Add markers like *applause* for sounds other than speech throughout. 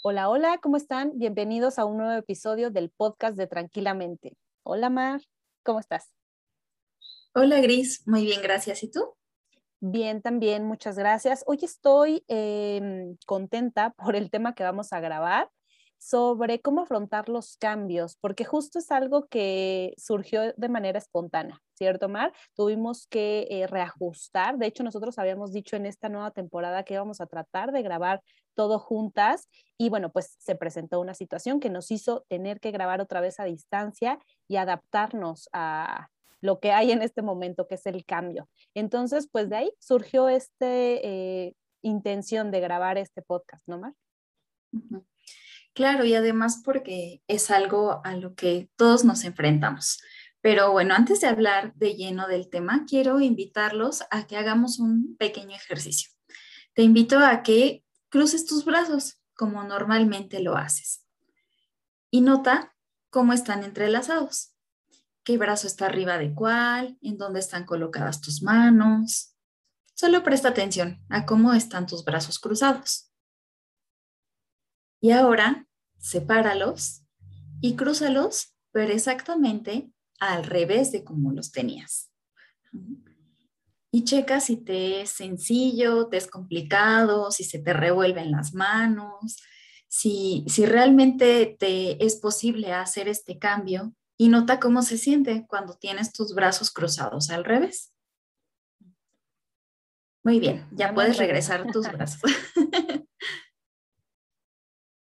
Hola, hola, ¿cómo están? Bienvenidos a un nuevo episodio del podcast de Tranquilamente. Hola, Mar, ¿cómo estás? Hola, Gris, muy bien, gracias. ¿Y tú? Bien, también, muchas gracias. Hoy estoy em, contenta por el tema que vamos a grabar sobre cómo afrontar los cambios, porque justo es algo que surgió de manera espontánea, ¿cierto, Mar? Tuvimos que eh, reajustar. De hecho, nosotros habíamos dicho en esta nueva temporada que íbamos a tratar de grabar todo juntas y bueno, pues se presentó una situación que nos hizo tener que grabar otra vez a distancia y adaptarnos a lo que hay en este momento, que es el cambio. Entonces, pues de ahí surgió esta eh, intención de grabar este podcast, ¿no, Mar? Claro, y además porque es algo a lo que todos nos enfrentamos. Pero bueno, antes de hablar de lleno del tema, quiero invitarlos a que hagamos un pequeño ejercicio. Te invito a que cruces tus brazos como normalmente lo haces. Y nota cómo están entrelazados. ¿Qué brazo está arriba de cuál? ¿En dónde están colocadas tus manos? Solo presta atención a cómo están tus brazos cruzados. Y ahora sepáralos y crúzalos, pero exactamente al revés de como los tenías. Y checa si te es sencillo, te es complicado, si se te revuelven las manos, si, si realmente te es posible hacer este cambio y nota cómo se siente cuando tienes tus brazos cruzados al revés. Muy bien, ya puedes regresar tus *laughs* brazos.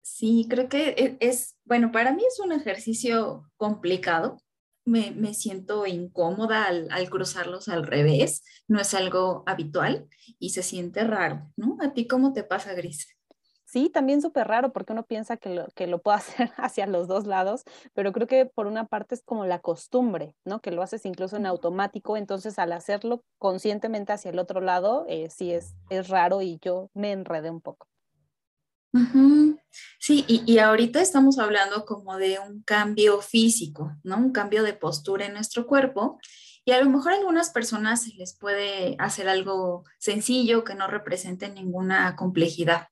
Sí, creo que e, es, bueno, para mí es un ejercicio complicado. Me, siento incómoda al, cruzarlos al revés. No es algo habitual y se siente raro, ¿no? ¿A ti cómo te pasa, Gris? Sí, también súper raro porque uno piensa que lo, que lo puede *laughs* hacer hacia los dos lados, pero creo que por una parte es como la costumbre, ¿no? Que lo haces incluso en automático, entonces al hacerlo conscientemente hacia el otro lado, eh, sí es, es raro y yo me enredé un poco. Sí, y, ahorita estamos hablando como de un cambio físico, ¿no? Un cambio de postura en nuestro cuerpo. Y a lo mejor a algunas personas se les puede hacer algo sencillo que no represente ninguna complejidad,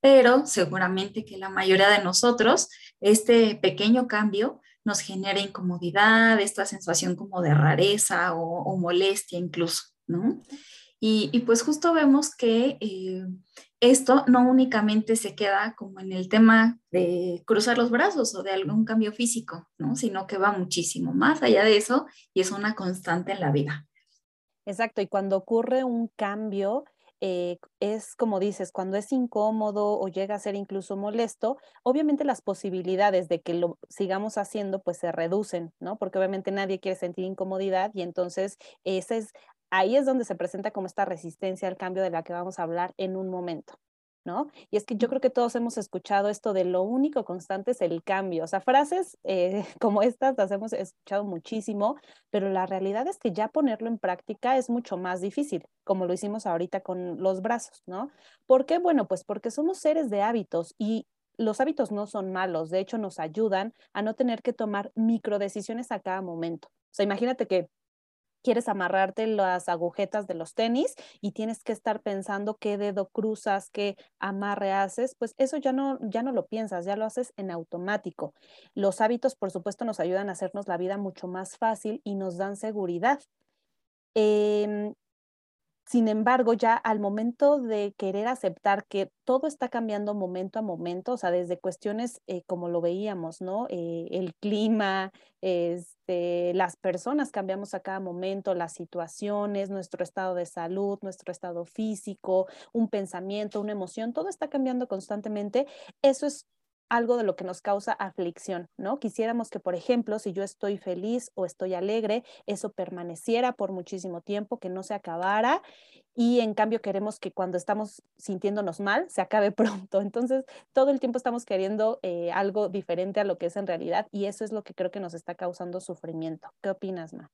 pero seguramente que la mayoría de nosotros, este pequeño cambio nos genera incomodidad, esta sensación como de rareza o, molestia incluso, ¿no? Y, pues justo vemos que eh, esto no únicamente se queda como en el tema de cruzar los brazos o de algún cambio físico, ¿no? sino que va muchísimo más allá de eso y es una constante en la vida. Exacto, y cuando ocurre un cambio, eh, es como dices, cuando es incómodo o llega a ser incluso molesto, obviamente las posibilidades de que lo sigamos haciendo pues se reducen, ¿no? Porque obviamente nadie quiere sentir incomodidad y entonces ese es ahí es donde se presenta como esta resistencia al cambio de la que vamos a hablar en un momento. ¿No? Y es que yo creo que todos hemos escuchado esto de lo único constante es el cambio. O sea, frases eh, *laughs* como estas las hemos escuchado muchísimo, pero la realidad es que ya ponerlo en práctica es mucho más difícil, como lo hicimos ahorita con los brazos, ¿no? ¿Por qué? Bueno, pues porque somos seres de hábitos y los hábitos no son malos, de hecho nos ayudan a no tener que tomar micro decisiones a cada momento. O sea, imagínate que quieres amarrarte las agujetas de los tenis y tienes que estar pensando qué dedo cruzas, qué amarre haces, pues eso ya no, ya no lo piensas, ya lo haces en automático. Los hábitos, por supuesto, nos ayudan a hacernos la vida mucho más fácil y nos dan seguridad. Em, sin embargo, ya al momento de querer aceptar que todo está cambiando momento a momento, o sea, desde cuestiones eh, como lo veíamos, ¿no? Eh, el clima, este, las personas cambiamos a cada momento, las situaciones, nuestro estado de salud, nuestro estado físico, un pensamiento, una emoción, todo está cambiando constantemente. Eso es algo de lo que nos causa aflicción, ¿no? Quisiéramos que, por ejemplo, si yo estoy feliz o estoy alegre, eso permaneciera por muchísimo tiempo, que no se acabara y en cambio queremos que cuando estamos sintiéndonos mal se acabe *laughs* pronto. Entonces, todo el tiempo estamos queriendo eh, algo diferente a lo que es en realidad y eso es lo que creo que nos está causando sufrimiento. ¿Qué opinas, Ma?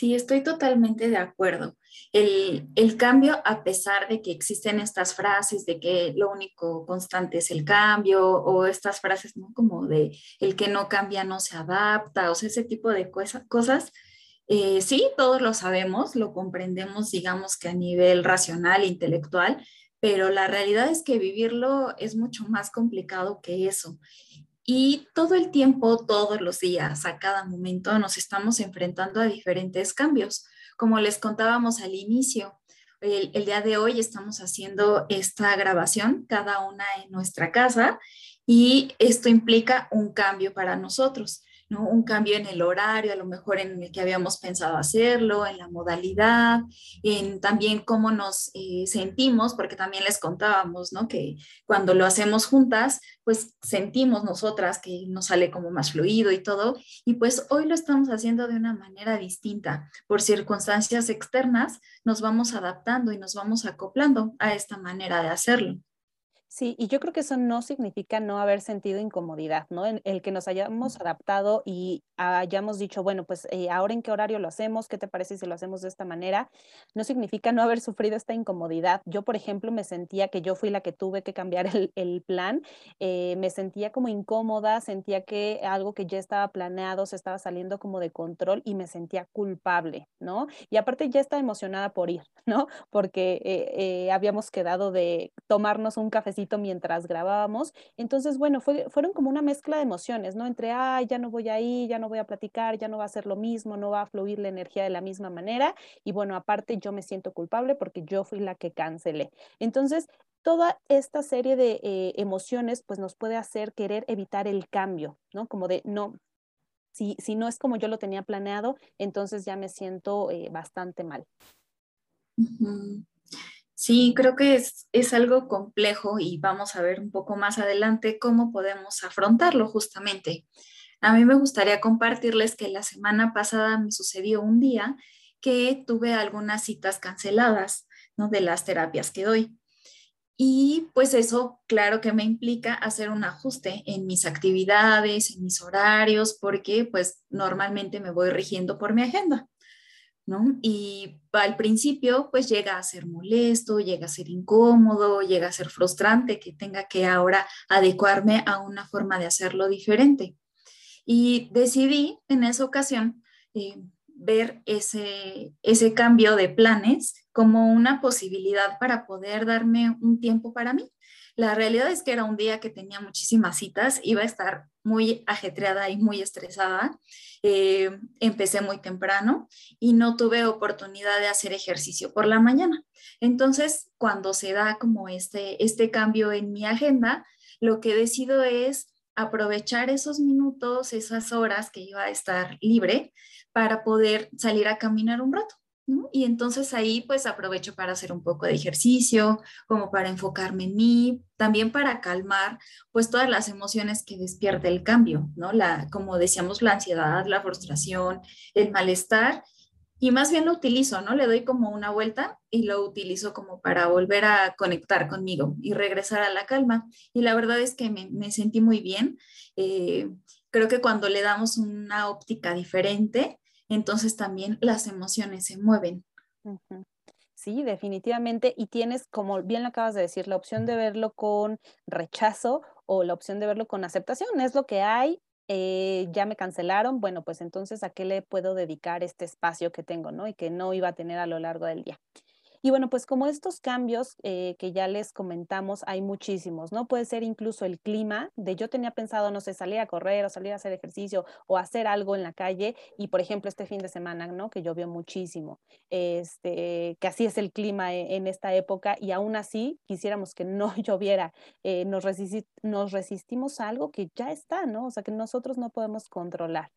Sí, estoy totalmente de acuerdo. El, el, cambio, a pesar de que existen estas frases de que lo único constante es el cambio o estas frases, ¿no? Como de el que no cambia no se adapta, o sea, ese tipo de cosas, eh, sí, todos lo sabemos, lo comprendemos, digamos que a nivel racional, intelectual, pero la realidad es que vivirlo es mucho más complicado que eso. Y todo el tiempo, todos los días, a cada momento, nos estamos enfrentando a diferentes cambios. Como les contábamos al inicio, el, el, día de hoy estamos haciendo esta grabación, cada una en nuestra casa, y esto implica un cambio para nosotros. Un cambio en el horario, a lo mejor en el que habíamos pensado hacerlo, en la modalidad, en también cómo nos eh, sentimos, porque también les contábamos, ¿no? Que cuando lo hacemos juntas, pues sentimos nosotras que nos sale como más fluido y todo, y pues hoy lo estamos haciendo de una manera distinta. Por circunstancias externas, nos vamos adaptando y nos vamos acoplando a esta manera de hacerlo. Sí, y yo creo que eso no significa no haber sentido incomodidad, ¿no? En el que nos hayamos adaptado y hayamos dicho, bueno, pues eh, ahora en qué horario lo hacemos, ¿qué te parece si lo hacemos de esta manera? No significa no haber sufrido esta incomodidad. Yo, por ejemplo, me sentía que yo fui la que tuve que cambiar el, plan, eh, me sentía como incómoda, sentía que algo que ya estaba planeado se estaba saliendo como de control y me sentía culpable, ¿no? Y aparte ya estaba emocionada por ir, ¿no? Porque eh, habíamos quedado de tomarnos un cafecito mientras grabábamos. Entonces, bueno, fue, fueron como una mezcla de emociones, ¿no? Entre, ay, ya no voy a ir, ya no voy a platicar, ya no va a ser lo mismo, no va a fluir la energía de la misma manera. Y bueno, aparte yo me siento culpable porque yo fui la que cancelé. Entonces, toda esta serie de eh, emociones pues nos puede hacer querer evitar el cambio, ¿no? Como de, no, si, si no es como yo lo tenía planeado, entonces ya me siento eh, bastante mal. Sí, creo que es, algo complejo y vamos a ver un poco más adelante cómo podemos afrontarlo justamente. A mí me gustaría compartirles que la semana pasada me sucedió un día que tuve algunas citas canceladas ¿no? de las terapias que doy. Y pues eso, claro que me implica hacer un ajuste en mis actividades, en mis horarios, porque pues normalmente me voy rigiendo por mi agenda. Y al principio, pues llega a ser molesto, llega a ser incómodo, llega a ser frustrante que tenga que ahora adecuarme a una forma de hacerlo diferente. Y decidí en esa ocasión eh, ver ese, ese cambio de planes como una posibilidad para poder darme un tiempo para mí. La realidad es que era un día que tenía muchísimas citas, iba a estar muy ajetreada y muy estresada. Eh, empecé muy temprano y no tuve oportunidad de hacer ejercicio por la mañana. Entonces, cuando se da como este, este cambio en mi agenda, lo que decido es aprovechar esos minutos, esas horas que iba a estar libre para poder salir a caminar un rato. Y entonces ahí pues aprovecho para hacer un poco de ejercicio, como para enfocarme en mí, también para calmar pues todas las emociones que despierta el cambio, ¿no? La, como decíamos, la ansiedad, la frustración, el malestar. Y más bien lo utilizo, ¿no? Le doy como una vuelta y lo utilizo como para volver a conectar conmigo y regresar a la calma. Y la verdad es que me, sentí muy bien. Eh, creo que cuando le damos una óptica diferente, entonces también las emociones se mueven. Sí, definitivamente. Y tienes, como bien lo acabas de decir, la opción de verlo con rechazo o la opción de verlo con aceptación. Es lo que hay, eh, ya me cancelaron, bueno, pues entonces a qué le puedo dedicar este espacio que tengo, ¿no? Y que no iba a tener a lo largo del día. Y bueno, pues como estos cambios eh, que ya les comentamos, hay muchísimos, ¿no? Puede ser incluso el clima, de yo tenía pensado, no sé, salir a correr o salir a hacer ejercicio o hacer algo en la calle y, por ejemplo, este fin de semana, ¿no? Que llovió muchísimo, este, que así es el clima e, en, esta época y aún así quisiéramos que no *laughs* lloviera, eh, nos, nos resistimos a algo que ya está, ¿no? O sea, que nosotros no podemos controlar.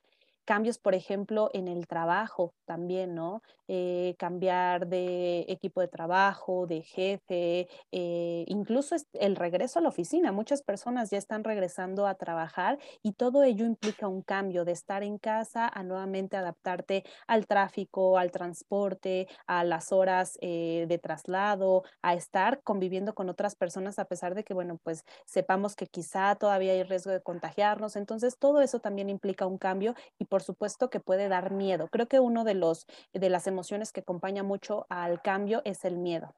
Cambios, por ejemplo, en el trabajo también, ¿no? Eh, cambiar de equipo de trabajo, de jefe, eh, incluso el regreso a la oficina. Muchas personas ya están regresando a trabajar y todo ello implica un cambio de estar en casa a nuevamente adaptarte al tráfico, al transporte, a las horas eh, de traslado, a estar conviviendo con otras personas a pesar de que, bueno, pues sepamos que quizá todavía hay riesgo de contagiarnos. Entonces, todo eso también implica un cambio y por supuesto que puede dar miedo. Creo que uno de los de las emociones que acompaña mucho al cambio es el miedo.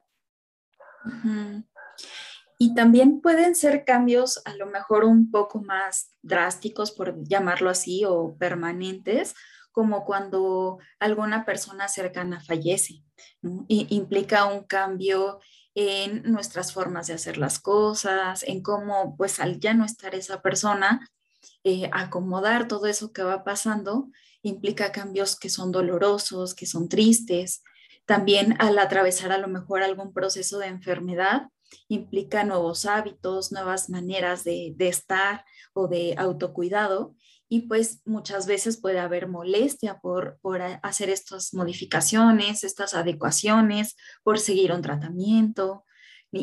Y también pueden ser cambios a lo mejor un poco más drásticos, por llamarlo así, o permanentes, como cuando alguna persona cercana fallece. Y implica un cambio en nuestras formas de hacer las cosas, en cómo, pues al ya no estar esa persona, eh, acomodar todo eso que va pasando implica cambios que son dolorosos, que son tristes. También al atravesar a lo mejor algún proceso de enfermedad, implica nuevos hábitos, nuevas maneras de, de estar o de autocuidado y pues muchas veces puede haber molestia por, por hacer estas modificaciones, estas adecuaciones, por seguir un tratamiento.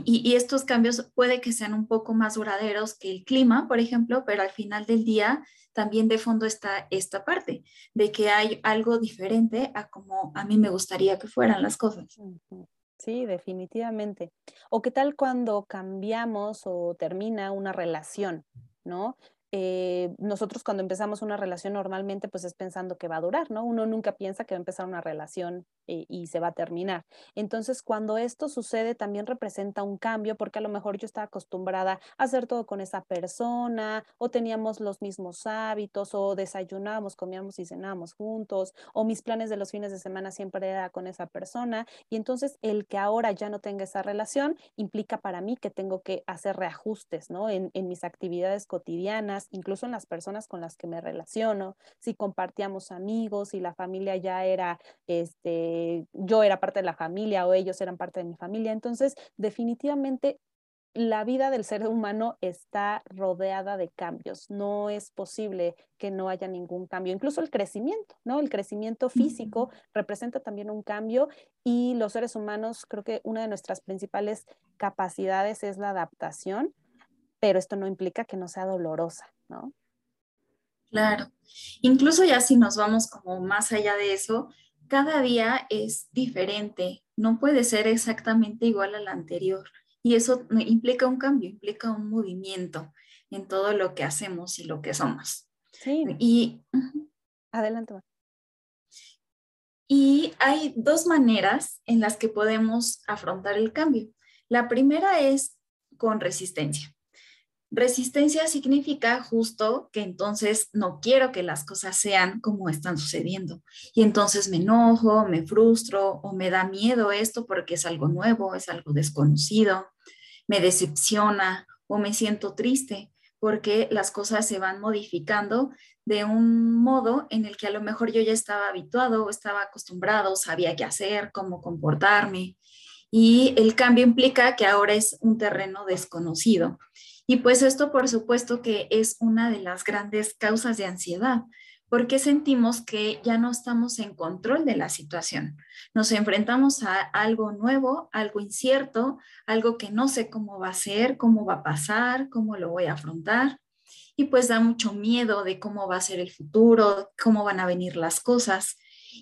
Y, estos cambios puede que sean un poco más duraderos que el clima, por ejemplo, pero al final del día también de fondo está esta parte de que hay algo diferente a como a mí me gustaría que fueran las cosas. Sí, definitivamente. O qué tal cuando cambiamos o termina una relación, ¿no? Eh, nosotros cuando empezamos una relación normalmente pues es pensando que va a durar, ¿no? Uno nunca piensa que va a empezar una relación eh, y se va a terminar. Entonces, cuando esto sucede también representa un cambio porque a lo mejor yo estaba acostumbrada a hacer todo con esa persona o teníamos los mismos hábitos o desayunábamos, comíamos y cenábamos juntos o mis planes de los fines de semana siempre era con esa persona y entonces el que ahora ya no tenga esa relación implica para mí que tengo que hacer reajustes, ¿no? en mis actividades cotidianas incluso en las personas con las que me relaciono, si compartíamos amigos, si la familia ya era, este, yo era parte de la familia o ellos eran parte de mi familia. Entonces, definitivamente la vida del ser humano está rodeada de cambios. No es posible que no haya ningún cambio. Incluso el crecimiento, ¿no? El crecimiento físico representa también un cambio y los seres humanos, creo que una de nuestras principales capacidades es la adaptación pero esto no implica que no sea dolorosa, ¿no? Claro. Incluso ya si nos vamos como más allá de eso, cada día es diferente, no puede ser exactamente igual al anterior. Y eso implica un cambio, implica un movimiento en todo lo que hacemos y lo que somos. Sí. Y adelante. Y hay dos maneras en las que podemos afrontar el cambio. La primera es con resistencia. Resistencia significa justo que entonces no quiero que las cosas sean como están sucediendo. Y entonces me enojo, me frustro o me da miedo esto porque es algo nuevo, es algo desconocido, me decepciona o me siento triste porque las cosas se van modificando de un modo en el que a lo mejor yo ya estaba habituado estaba acostumbrado, sabía qué hacer, cómo comportarme. Y el cambio implica que ahora es un terreno desconocido y pues esto, por supuesto, que es una de las grandes causas de ansiedad, porque sentimos que ya no estamos en control de la situación. Nos enfrentamos a algo nuevo, algo incierto, algo que no sé cómo va a ser, cómo va a pasar, cómo lo voy a afrontar. Y pues da mucho miedo de cómo va a ser el futuro, cómo van a venir las cosas.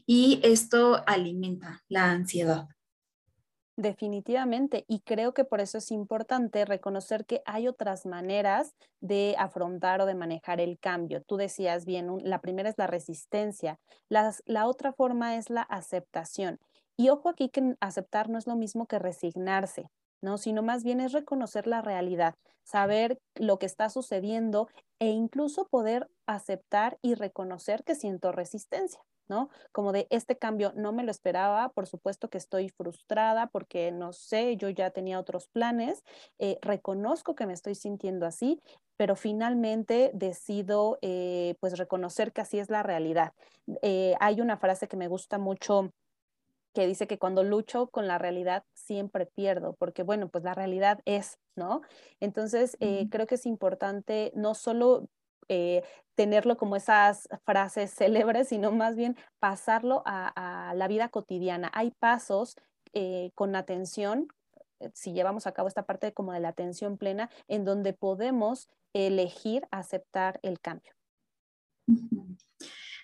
Y esto alimenta la ansiedad. Definitivamente, y creo que por eso es importante reconocer que hay otras maneras de afrontar o de manejar el cambio. Tú decías bien, la primera es la resistencia, la otra forma es la aceptación. Y ojo aquí que aceptar no es lo mismo que resignarse, ¿no? Sino más bien es reconocer la realidad, saber lo que está sucediendo e incluso poder aceptar y reconocer que siento resistencia. ¿No? Como de este cambio no me lo esperaba, por supuesto que estoy frustrada porque no sé, yo ya tenía otros planes, eh, reconozco que me estoy sintiendo así, pero finalmente decido eh, pues reconocer que así es la realidad. Eh, hay una frase que me gusta mucho que dice que cuando lucho con la realidad siempre pierdo, porque bueno, pues la realidad es, ¿no? Entonces, creo que es importante no solo eh, tenerlo como esas frases célebres, sino más bien pasarlo a, la vida cotidiana. Hay pasos eh, con atención, eh, si llevamos a cabo esta parte como de la atención plena, en donde podemos elegir aceptar el cambio.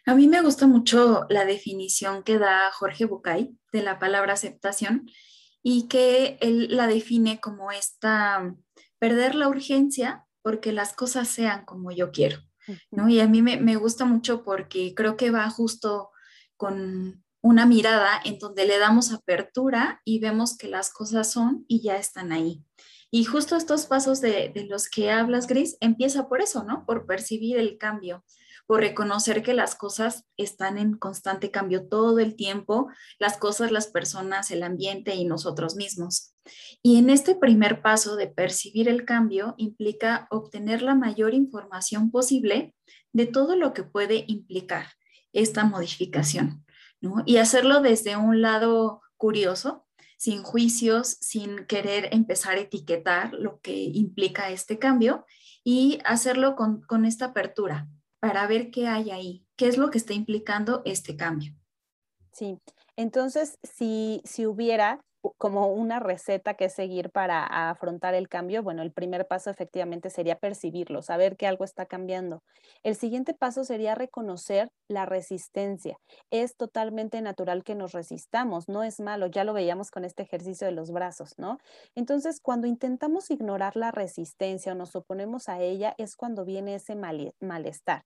A mí me gusta mucho la definición que da Jorge Bucay de la palabra aceptación y que él la define como esta perder la urgencia porque las cosas sean como yo quiero, ¿no? Y a mí me, me gusta mucho porque creo que va justo con una mirada en donde le damos apertura y vemos que las cosas son y ya están ahí. Y justo estos pasos de, de, los que hablas, Gris, empieza por eso, ¿no? Por percibir el cambio, por reconocer que las cosas están en constante cambio todo el tiempo, las cosas, las personas, el ambiente y nosotros mismos. Y en este primer paso de percibir el cambio implica obtener la mayor información posible de todo lo que puede implicar esta modificación, ¿no? Y hacerlo desde un lado curioso, sin juicios, sin querer empezar a etiquetar lo que implica este cambio y hacerlo con, con esta apertura para ver qué hay ahí, qué es lo que está implicando este cambio. Sí, entonces si, si hubiera como una receta que seguir para afrontar el cambio, bueno, el primer paso efectivamente sería percibirlo, saber que algo está cambiando. El siguiente paso sería reconocer la resistencia. Es totalmente natural que nos resistamos, no es malo, ya lo veíamos con este ejercicio de los brazos, ¿no? Entonces, cuando intentamos ignorar la resistencia o nos oponemos a ella, es cuando viene ese malestar.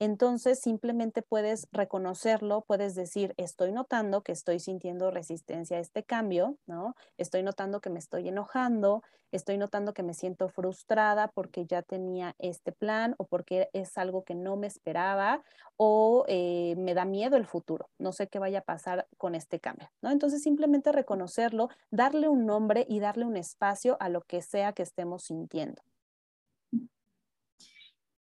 Entonces simplemente puedes reconocerlo, puedes decir, estoy notando que estoy sintiendo resistencia a este cambio, ¿no? Estoy notando que me estoy enojando, estoy notando que me siento frustrada porque ya tenía este plan o porque es algo que no me esperaba o eh, me da miedo el futuro, no sé qué vaya a pasar con este cambio, ¿no? Entonces simplemente reconocerlo, darle un nombre y darle un espacio a lo que sea que estemos sintiendo.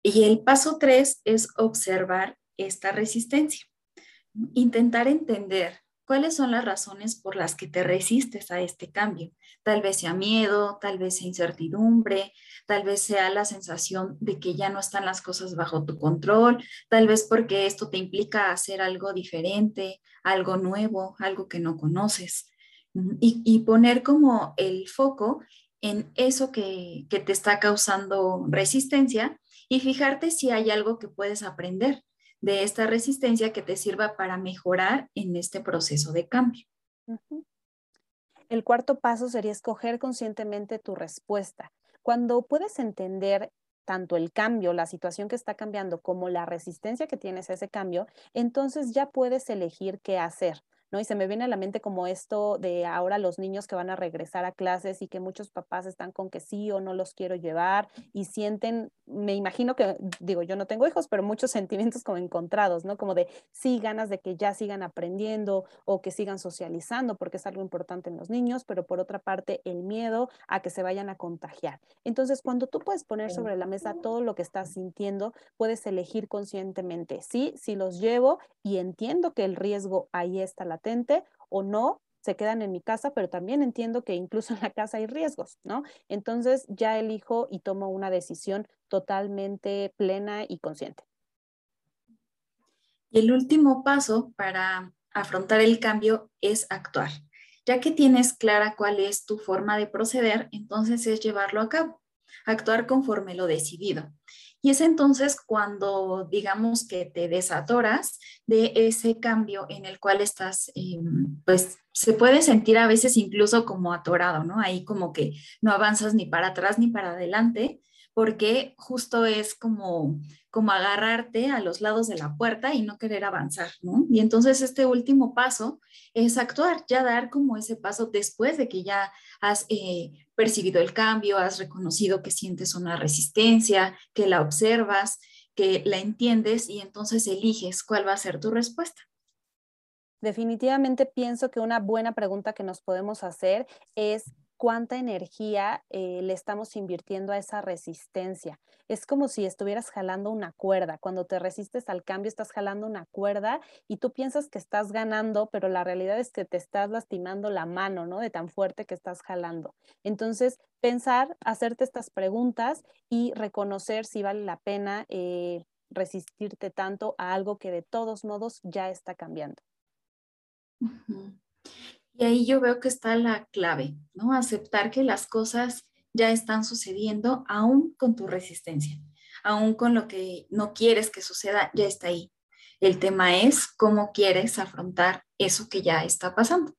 Y el paso tres es observar esta resistencia. Intentar entender cuáles son las razones por las que te resistes a este cambio. Tal vez sea miedo, tal vez sea incertidumbre, tal vez sea la sensación de que ya no están las cosas bajo tu control, tal vez porque esto te implica hacer algo diferente, algo nuevo, algo que no conoces. Y, poner como el foco en eso que, te está causando resistencia y fijarte si hay algo que puedes aprender de esta resistencia que te sirva para mejorar en este proceso de cambio. El cuarto paso sería escoger conscientemente tu respuesta. Cuando puedes entender tanto el cambio, la situación que está cambiando, como la resistencia que tienes a ese cambio, entonces ya puedes elegir qué hacer. ¿No? Y se me viene a la mente como esto de ahora los niños que van a regresar a clases y que muchos papás están con que sí o no los quiero llevar y sienten, me imagino que, digo, yo no tengo hijos, pero muchos *laughs* sentimientos como encontrados, ¿no? Como de sí, ganas de que ya sigan aprendiendo o que sigan socializando porque es algo importante en los niños, pero por otra parte el miedo a que se vayan a contagiar. Entonces, cuando tú puedes poner sobre la mesa todo lo que estás sintiendo, puedes elegir conscientemente, sí, si los llevo y entiendo que el riesgo ahí está la o no, se quedan en mi casa, pero también entiendo que incluso en la casa hay riesgos, ¿no? Entonces ya elijo y tomo una decisión totalmente plena y consciente. Y el último paso para afrontar el cambio es actuar. Ya que tienes clara cuál es tu forma de proceder, entonces es llevarlo a cabo, actuar conforme lo decidido. Y es entonces cuando, digamos, que te desatoras de ese cambio en el cual estás, eh, pues se puede sentir a veces incluso como atorado, ¿no? Ahí como que no avanzas ni para atrás ni para adelante, porque justo es como, como agarrarte a los lados de la puerta y no querer avanzar, ¿no? Y entonces este último paso es actuar, ya dar como ese paso después de que ya has eh, percibido el cambio, has reconocido que sientes una resistencia, que la observas, que la entiendes y entonces eliges cuál va a ser tu respuesta. Definitivamente pienso que una buena pregunta que nos podemos hacer es cuánta energía eh, le estamos invirtiendo a esa resistencia. Es como si estuvieras jalando una cuerda. Cuando te resistes al cambio, estás jalando una cuerda y tú piensas que estás ganando, pero la realidad es que te estás lastimando la mano, ¿no? De tan fuerte que estás jalando. Entonces, pensar, hacerte estas preguntas y reconocer si vale la pena eh, resistirte tanto a algo que de todos modos ya está cambiando. Y ahí yo veo que está la clave, ¿no? Aceptar que las cosas ya están sucediendo aún con tu resistencia, aún con lo que no quieres que suceda, ya está ahí. El tema es cómo quieres afrontar eso que ya está pasando.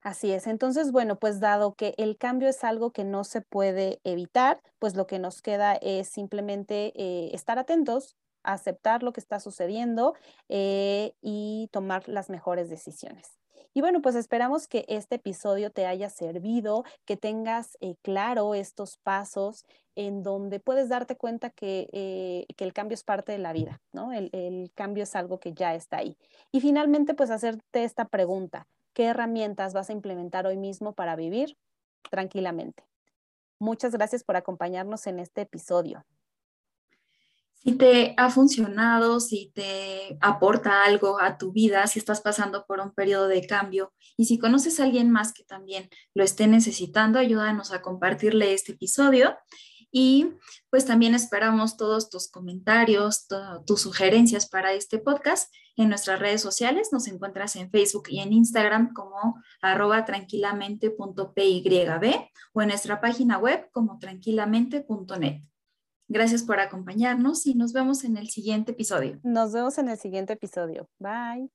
Así es. Entonces, bueno, pues dado que el cambio es algo que no se puede evitar, pues lo que nos queda es simplemente eh, estar atentos, aceptar lo que está sucediendo eh, y tomar las mejores decisiones. Y bueno, pues esperamos que este episodio te haya servido, que tengas eh, claro estos pasos en donde puedes darte cuenta que, eh, el cambio es parte de la vida, ¿no? El, el cambio es algo que ya está ahí. Y finalmente, pues hacerte esta pregunta, ¿qué herramientas vas a implementar hoy mismo para vivir tranquilamente? Muchas gracias por acompañarnos en este episodio si te ha funcionado, si te aporta algo a tu vida, si estás pasando por un periodo de cambio y si conoces a alguien más que también lo esté necesitando, ayúdanos a compartirle este episodio. Y pues también esperamos todos tus comentarios, tus sugerencias para este podcast en nuestras redes sociales. Nos encuentras en Facebook y en Instagram como arroba tranquilamente.pyb o en nuestra página web como tranquilamente.net. Gracias por acompañarnos y nos vemos en el siguiente episodio. Nos vemos en el siguiente episodio. Bye.